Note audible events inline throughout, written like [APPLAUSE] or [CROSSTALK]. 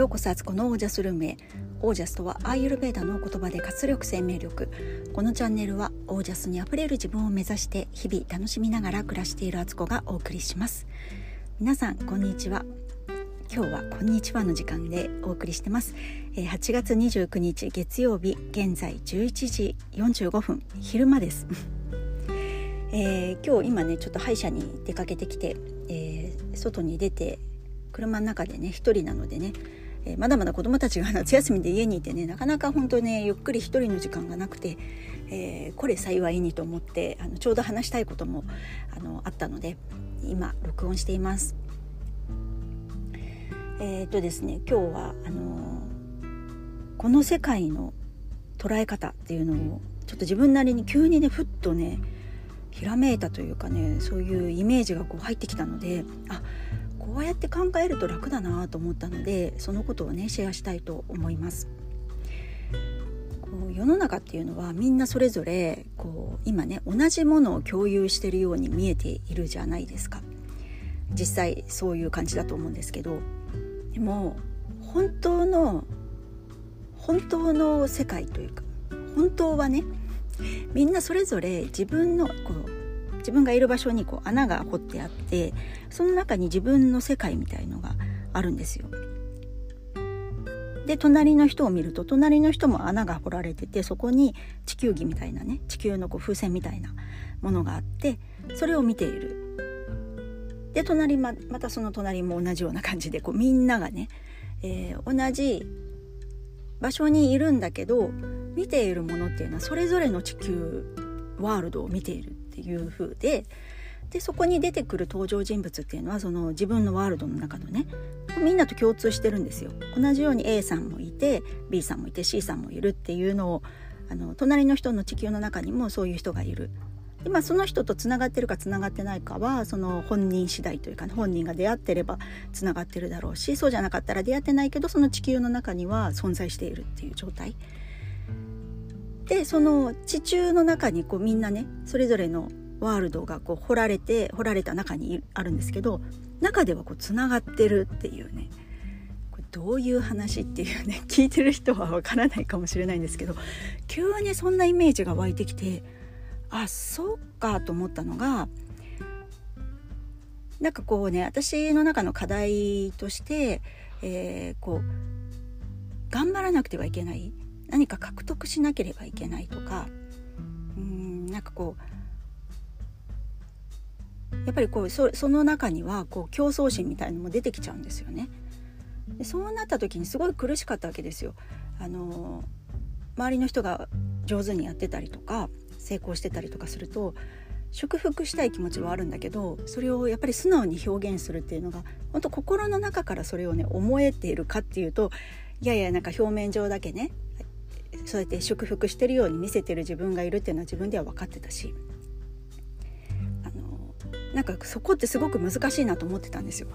ようこそあつこのオージャスルームへ。オージャスとはアーユルベーダの言葉で活力生命力。このチャンネルはオージャスにあふれる自分を目指して日々楽しみながら暮らしているあつこがお送りします。皆さんこんにちは。今日はこんにちはの時間でお送りしてます。8月29日月曜日現在11時45分昼間です。[LAUGHS] えー、今日今ねちょっと歯医者に出かけてきて、えー、外に出て車の中でね一人なのでねえー、まだまだ子どもたちが夏休みで家にいてねなかなか本当ねゆっくり一人の時間がなくて、えー、これ幸いにと思ってあのちょうど話したいこともあのあったので今録音しています。えー、っとですね今日はあのこの世界の捉え方っていうのをちょっと自分なりに急にねふっとねひらめいたというかねそういうイメージがこう入ってきたのであこうやって考えると楽だなと思ったのでそのことをねシェアしたいと思います。こう世の中っていうのはみんなそれぞれこう今ね同じものを共有してるように見えているじゃないですか実際そういう感じだと思うんですけどでも本当の本当の世界というか本当はねみんなそれぞれ自分のこう自分がいる場所にこう穴が掘ってあってその中に自分の世界みたいのがあるんですよ。で隣の人を見ると隣の人も穴が掘られててそこに地球儀みたいなね地球のこう風船みたいなものがあってそれを見ている。で隣ままたその隣も同じような感じでこうみんながね、えー、同じ場所にいるんだけど見ているものっていうのはそれぞれの地球ワールドを見ているっていう風ででそこに出てくる登場人物っていうのはその自分のワールドの中のねみんなと共通してるんですよ。同じように A さんもいて B さんもいて C さんもいるっていうのをあの隣の人の地球の中にもそういう人がいる。でまあ、その人とつながってるかつながってないかはその本人次第というか、ね、本人が出会ってればつながってるだろうしそうじゃなかったら出会ってないけどその地球の中には存在しているっていう状態。でその地中の中にこうみんなねそれぞれのワールドがこう掘られて掘られた中にあるんですけど中ではこうつながってるっていうねこれどういう話っていうね [LAUGHS] 聞いてる人はわからないかもしれないんですけど急にそんなイメージが湧いてきてあそうかと思ったのがなんかこうね私の中の課題として、えー、こう頑張らなくてはいけない何か獲得しなければいけないとかうんなんかこうやっぱりこうそその中にはこう競争心みたいのも出てきちゃうんですよね。でそうなった時にすごい苦しかったわけですよ。あの周りの人が上手にやってたりとか成功してたりとかすると祝福したい気持ちはあるんだけどそれをやっぱり素直に表現するっていうのが本当心の中からそれをね思えているかっていうといやいやなんか表面上だけねそうやって祝福してるように見せてる自分がいるっていうのは自分では分かってたしあのなんかそこってすごく難しいなと思ってたんですよ。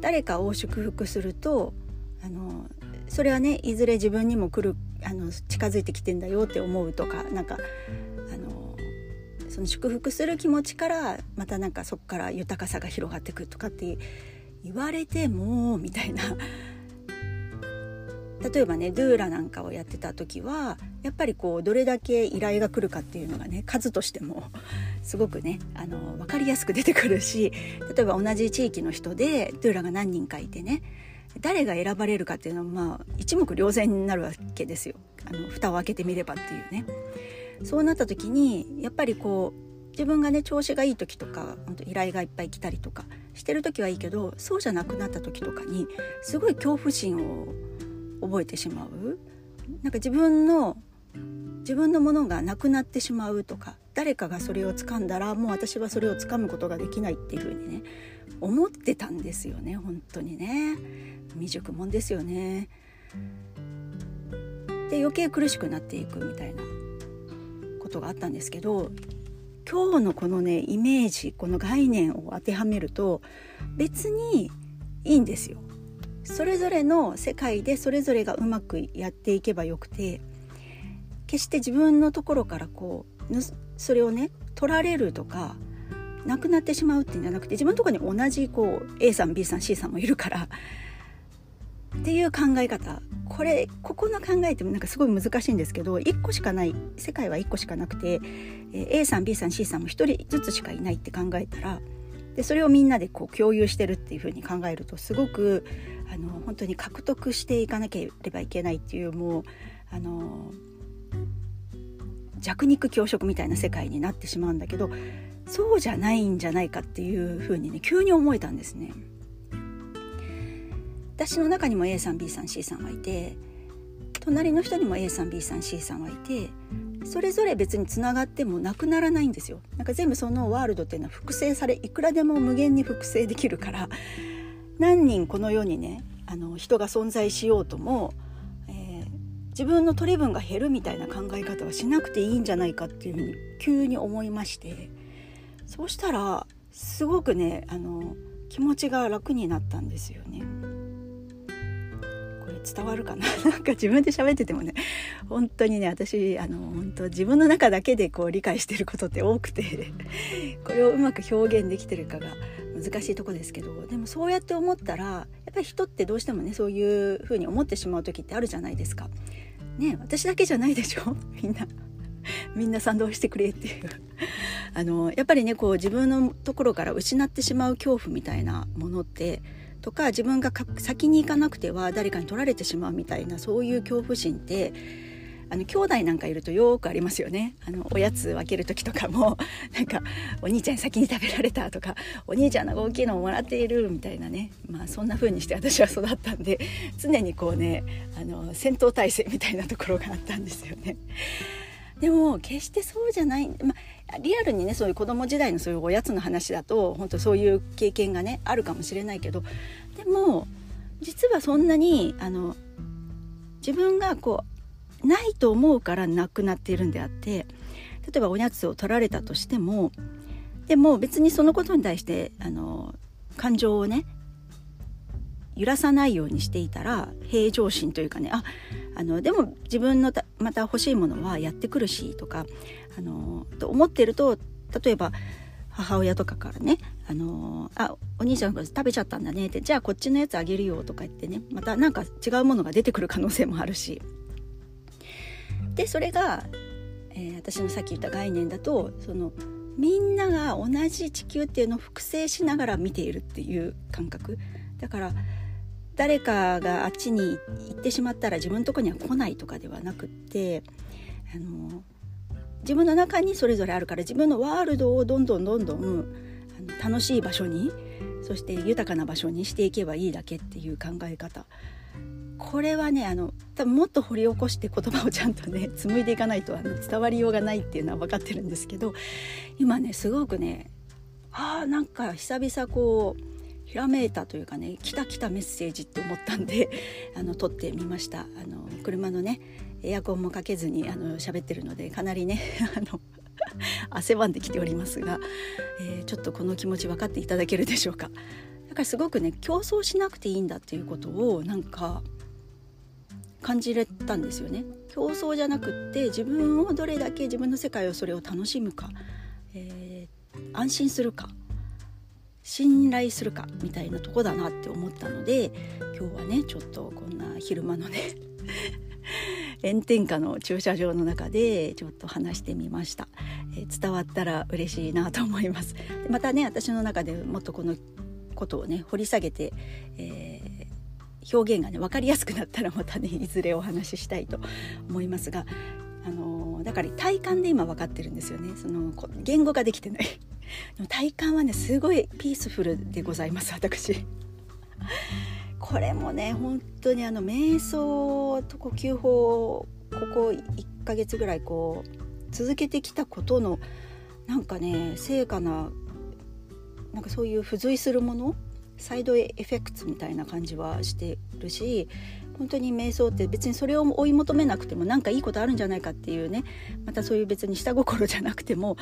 誰かを祝福するとあのそれはねいずれ自分にも来るあの近づいてきてんだよって思うとかなんかあのその祝福する気持ちからまたなんかそこから豊かさが広がってくとかって言われてもみたいな例えばねドゥーラなんかをやってた時はやっぱりこうどれだけ依頼が来るかっていうのがね数としてもすごくねあの分かりやすく出てくるし例えば同じ地域の人でドゥーラが何人かいてね誰が選ばれるかっていうのはまあ一目瞭然になるわけですよあの蓋を開けてみればっていうね。そうなった時にやっぱりこう自分がね調子がいい時とか本当依頼がいっぱい来たりとかしてる時はいいけどそうじゃなくなった時とかにすごい恐怖心を覚えてしまう？なんか自分の自分のものがなくなってしまうとか誰かがそれを掴んだらもう私はそれを掴むことができないっていうふうにね思ってたんですよね本当にね未熟もんですよね。で余計苦しくなっていくみたいなことがあったんですけど今日のこのねイメージこの概念を当てはめると別にいいんですよ。それぞれの世界でそれぞれがうまくやっていけばよくて決して自分のところからこうそれをね取られるとかなくなってしまうっていうんじゃなくて自分のとこに同じこう A さん B さん C さんもいるからっていう考え方。これここの考えってなんかすごい難しいんですけど1個しかない世界は1個しかなくて、A さん B さん C さんも1人ずつしかいないって考えたらでそれをみんなでこう共有してるっていうふうに考えるとすごくあの本当に獲得していかなければいけないっていうもうあの弱肉強食みたいな世界になってしまうんだけどそうじゃないんじゃないかっていうふうにね急に思えたんですね。私の中にも A さん B さん C さんはいて隣の人にも A さん B さん C さんはいてそれぞれ別につながってもなくならないんですよなんか全部そのワールドっていうのは複製されいくらでも無限に複製できるから何人この世にねあの人が存在しようとも、えー、自分の取り分が減るみたいな考え方はしなくていいんじゃないかっていうふうに急に思いましてそうしたらすごくねあの気持ちが楽になったんですよね。伝わるかな？[LAUGHS] なんか自分で喋っててもね本当にね私あの本当自分の中だけでこう理解してることって多くてこれをうまく表現できてるかが難しいとこですけどでもそうやって思ったらやっぱり人ってどうしてもねそういう風に思ってしまう時ってあるじゃないですか。ね私だけじゃないでしょ？[LAUGHS] みんな。みんな賛同してくれっていう [LAUGHS] あのやっぱりねこう自分のところから失ってしまう恐怖みたいなものってとか自分が先に行かなくては誰かに取られてしまうみたいなそういう恐怖心ってあの兄弟なんかいるとよくありますよねあのおやつ分ける時とかも [LAUGHS] なんかお兄ちゃん先に食べられたとかお兄ちゃんの大きいのをもらっているみたいなねまあそんな風にして私は育ったんで常にこうねあの戦闘態勢みたいなところがあったんですよね。でも決してそうじゃない、まあ、リアルにねそういう子供時代のそういうおやつの話だと本当そういう経験がねあるかもしれないけどでも実はそんなにあの自分がこうないと思うからなくなっているんであって例えばおやつを取られたとしてもでも別にそのことに対してあの感情をね揺らさないようにしていたら平常心というかねああのでも自分のまた欲しいものはやってくるしとかあのと思ってると例えば母親とかからね「あのあお兄ちゃんが食べちゃったんだね」って「じゃあこっちのやつあげるよ」とか言ってねまたなんか違うものが出てくる可能性もあるし。でそれが、えー、私のさっき言った概念だとそのみんなが同じ地球っていうのを複製しながら見ているっていう感覚。だから誰かがあっちに行ってしまったら自分のとこには来ないとかではなくってあの自分の中にそれぞれあるから自分のワールドをどんどんどんどんあの楽しい場所にそして豊かな場所にしていけばいいだけっていう考え方。これはねあの多分もっと掘り起こして言葉をちゃんとね [LAUGHS] 紡いでいかないとあの伝わりようがないっていうのは分かってるんですけど今ねすごくねあーなんか久々こうひらめいたというかね来た来たメッセージって思ったんで [LAUGHS] あの撮ってみました。あの車のねエアコンもかけずにあの喋ってるのでかなりね [LAUGHS] あの汗ばんできておりますが、えー、ちょっとこの気持ち分かっていただけるでしょうか。だからすごくね競争しなくていいんだっていうことをなんか感じれたんですよね。競争じゃなくって自分をどれだけ自分の世界をそれを楽しむか、えー、安心するか信頼するかみたいなとこだなって思ったので今日はねちょっとこんな昼間のね [LAUGHS] 炎天下の駐車場の中でちょっと話してみました、えー、伝わったら嬉しいなと思います。またね私の中でもっとこのことをね掘り下げて、えー、表現がね分かりやすくなったらまたねいずれお話ししたいと思いますがあの、だから体感で今分かってるんですよね。その言語ができてない。[LAUGHS] 体感はねすごいピースフルでございます私。[LAUGHS] これもね本当にあの瞑想と呼吸法をここ1ヶ月ぐらいこう続けてきたことのなんかね成果ななんかそういう付随するものサイドエフェクツみたいな感じはしてるし本当に瞑想って別にそれを追い求めなくても何かいいことあるんじゃないかっていうねまたそういう別に下心じゃなくても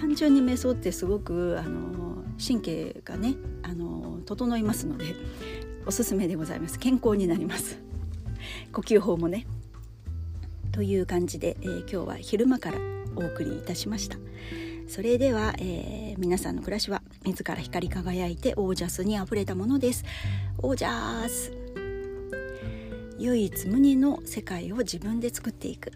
単純に瞑想ってすごくあの神経がねあの整いますのでおすすめでございます。健康になります。呼吸法もね。という感じで、えー、今日は昼間からお送りいたしました。それでは、えー、皆さんの暮らしは自ら光り輝いてオージャスにあふれたものです。オージャース。唯一無二の世界を自分で作っていく。